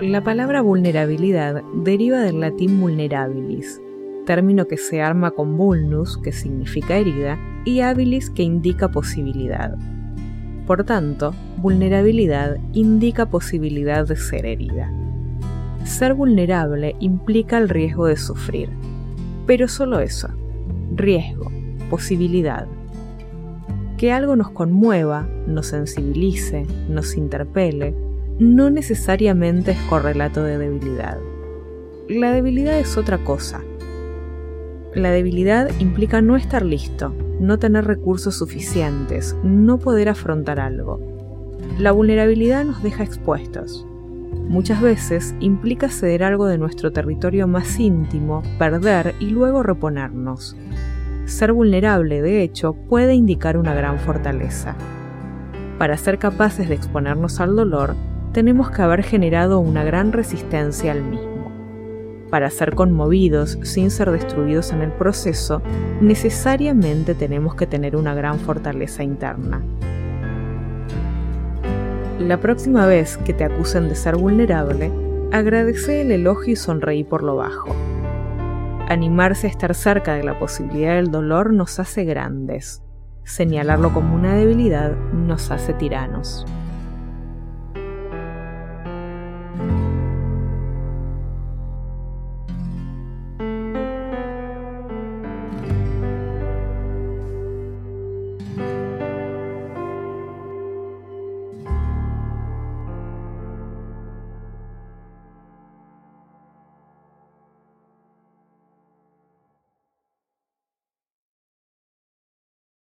La palabra vulnerabilidad deriva del latín vulnerabilis, término que se arma con vulnus, que significa herida, y habilis, que indica posibilidad. Por tanto, vulnerabilidad indica posibilidad de ser herida. Ser vulnerable implica el riesgo de sufrir, pero solo eso, riesgo, posibilidad. Que algo nos conmueva, nos sensibilice, nos interpele, no necesariamente es correlato de debilidad. La debilidad es otra cosa. La debilidad implica no estar listo, no tener recursos suficientes, no poder afrontar algo. La vulnerabilidad nos deja expuestos. Muchas veces implica ceder algo de nuestro territorio más íntimo, perder y luego reponernos. Ser vulnerable, de hecho, puede indicar una gran fortaleza. Para ser capaces de exponernos al dolor, tenemos que haber generado una gran resistencia al mismo. Para ser conmovidos sin ser destruidos en el proceso, necesariamente tenemos que tener una gran fortaleza interna. La próxima vez que te acusen de ser vulnerable, agradece el elogio y sonreí por lo bajo. Animarse a estar cerca de la posibilidad del dolor nos hace grandes. Señalarlo como una debilidad nos hace tiranos.